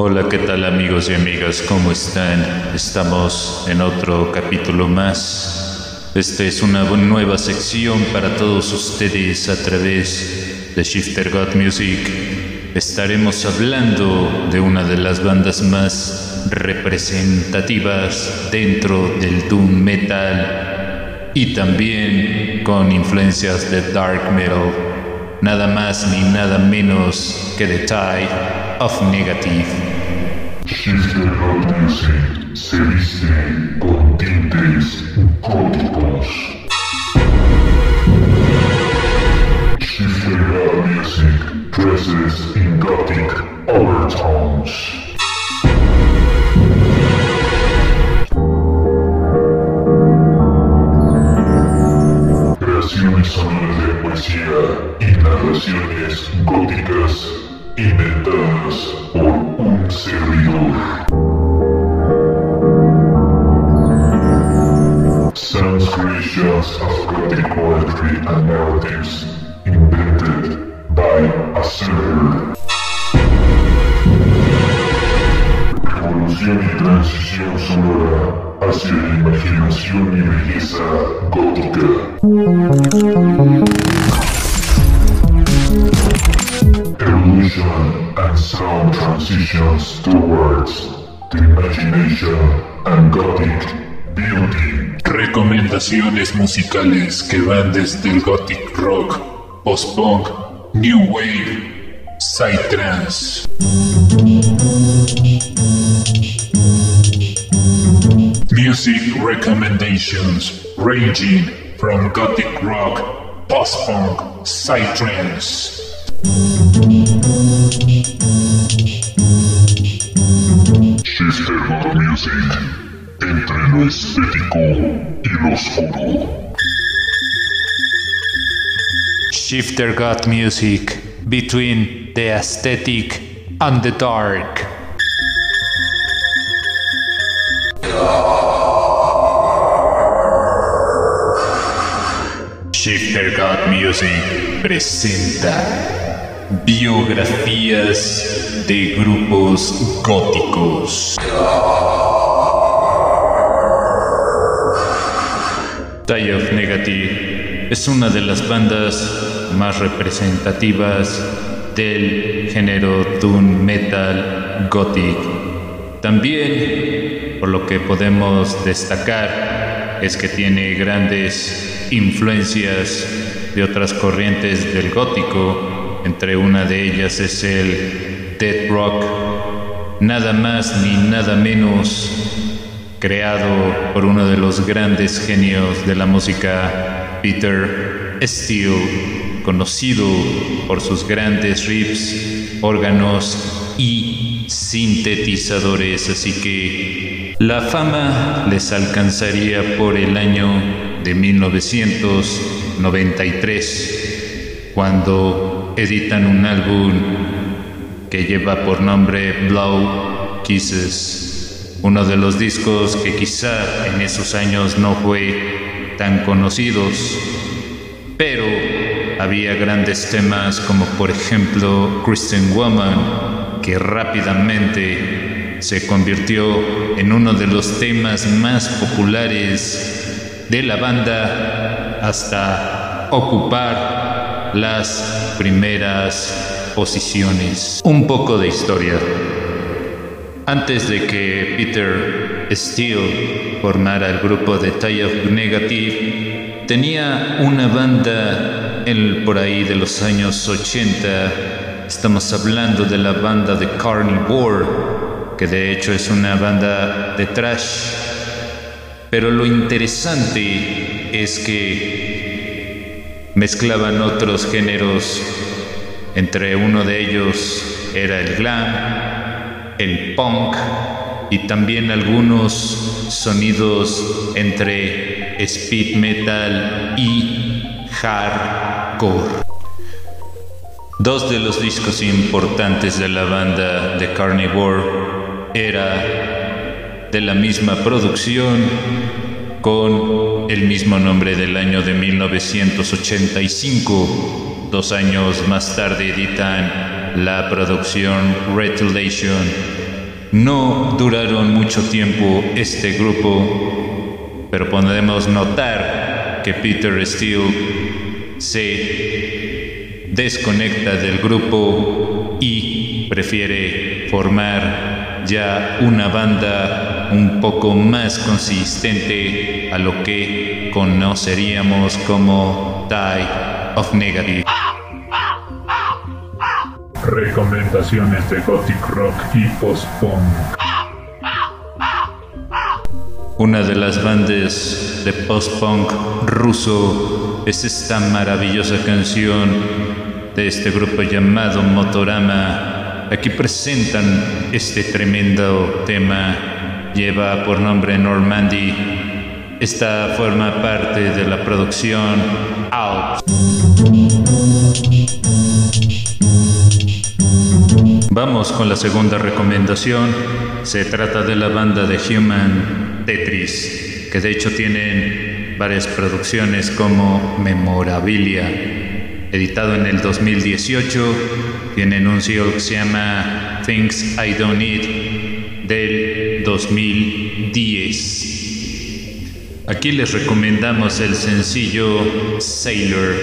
Hola, ¿qué tal amigos y amigas? ¿Cómo están? Estamos en otro capítulo más. Esta es una nueva sección para todos ustedes a través de Shifter God Music. Estaremos hablando de una de las bandas más representativas dentro del doom metal y también con influencias de dark metal. Nada más ni nada menos que The Tide of Negative. Music se viste con tintes góticos. Shifter God Music dresses in gothic overtones. Sonoras de poesía y narraciones góticas inventadas por un servidor. Sounds creations of gothic poetry and narratives invented by a server. Revolución y transición sonora hacia la imaginación y belleza gótica. Evolution and sound transitions towards the imagination and gothic beauty. Recomendaciones musicales que van desde el gothic rock, post-punk, new wave, psytrance. Music recommendations ranging from gothic rock, post-punk, psytrance. Music. Estético y lo oscuro. Shifter God Music between the aesthetic and the dark. Shifter God Music presenta biografías de grupos góticos. Die of Negative es una de las bandas más representativas del género doom metal gothic. También, por lo que podemos destacar, es que tiene grandes influencias de otras corrientes del gótico, entre una de ellas es el death rock, nada más ni nada menos creado por uno de los grandes genios de la música, Peter Steele, conocido por sus grandes riffs, órganos y sintetizadores, así que la fama les alcanzaría por el año de 1993, cuando editan un álbum que lleva por nombre Blow Kisses, uno de los discos que quizá en esos años no fue tan conocidos, pero había grandes temas como por ejemplo Christian Woman, que rápidamente se convirtió en uno de los temas más populares de la banda hasta ocupar las primeras posiciones. Un poco de historia. Antes de que Peter Steele formara el grupo de Tie of Negative, tenía una banda en, por ahí de los años 80. Estamos hablando de la banda de Carnivore, que de hecho es una banda de trash. Pero lo interesante es que mezclaban otros géneros. Entre uno de ellos era el glam, el punk y también algunos sonidos entre speed metal y hardcore. Dos de los discos importantes de la banda de Carnivore era de la misma producción con el mismo nombre del año de 1985. Dos años más tarde editan la producción Retulation No duraron mucho tiempo este grupo, pero podemos notar que Peter Steele se desconecta del grupo y prefiere formar ya una banda un poco más consistente a lo que conoceríamos como Die of Negative. Recomendaciones de Gothic Rock y Post-Punk. Una de las bandas de post-punk ruso es esta maravillosa canción de este grupo llamado Motorama. Aquí presentan este tremendo tema. Lleva por nombre Normandy. Esta forma parte de la producción Out. Vamos con la segunda recomendación. Se trata de la banda de Human Tetris, que de hecho tienen varias producciones como Memorabilia, editado en el 2018. Tienen un single que se llama Things I Don't Need del 2010. Aquí les recomendamos el sencillo Sailor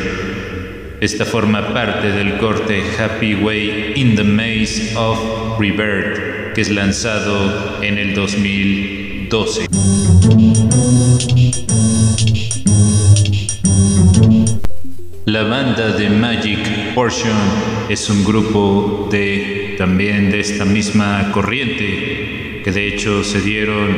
esta forma parte del corte Happy Way in the Maze of Rebirth, que es lanzado en el 2012. La banda de Magic Portion es un grupo de también de esta misma corriente que de hecho se dieron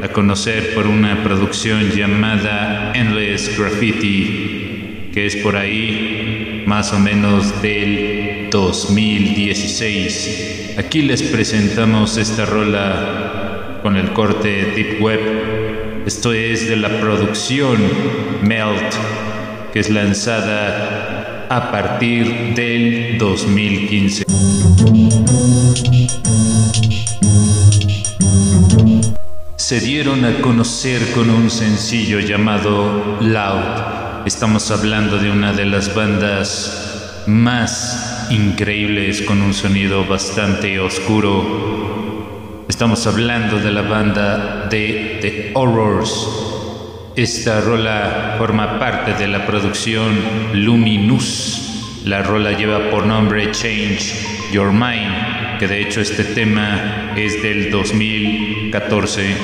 a conocer por una producción llamada Endless Graffiti que es por ahí más o menos del 2016. Aquí les presentamos esta rola con el corte Deep Web. Esto es de la producción Melt, que es lanzada a partir del 2015. Se dieron a conocer con un sencillo llamado Loud. Estamos hablando de una de las bandas más increíbles con un sonido bastante oscuro. Estamos hablando de la banda de The Horrors. Esta rola forma parte de la producción Luminous. La rola lleva por nombre Change Your Mind, que de hecho este tema es del 2014.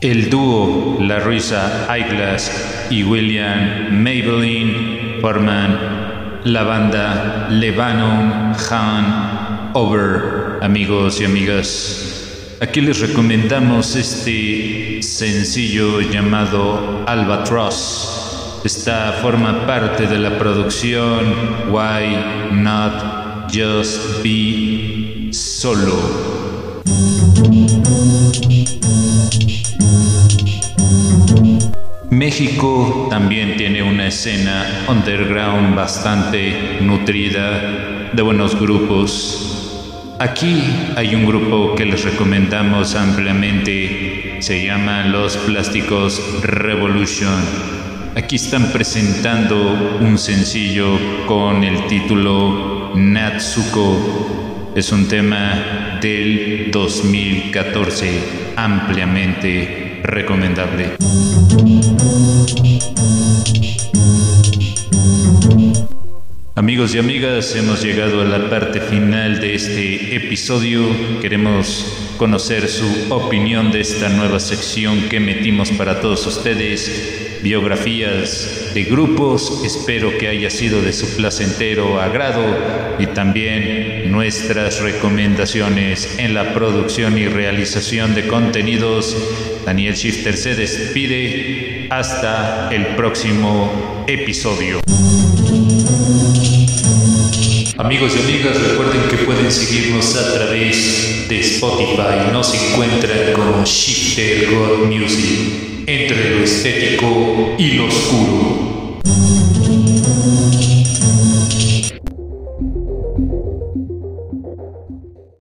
El dúo La Ruisa Eyeglass y William Maybelline forman la banda Lebanon Han Over, amigos y amigas. Aquí les recomendamos este sencillo llamado Albatross. Esta forma parte de la producción Why Not Just Be Solo. México también tiene una escena underground bastante nutrida de buenos grupos. Aquí hay un grupo que les recomendamos ampliamente, se llama Los Plásticos Revolution. Aquí están presentando un sencillo con el título Natsuko. Es un tema del 2014, ampliamente recomendable. Amigos y amigas, hemos llegado a la parte final de este episodio. Queremos conocer su opinión de esta nueva sección que metimos para todos ustedes, biografías de grupos. Espero que haya sido de su placentero agrado y también nuestras recomendaciones en la producción y realización de contenidos. Daniel Shifter se despide. Hasta el próximo episodio. Amigos y amigas, recuerden que pueden seguirnos a través de Spotify. Nos encuentran como Shifter God Music, entre lo estético y lo oscuro.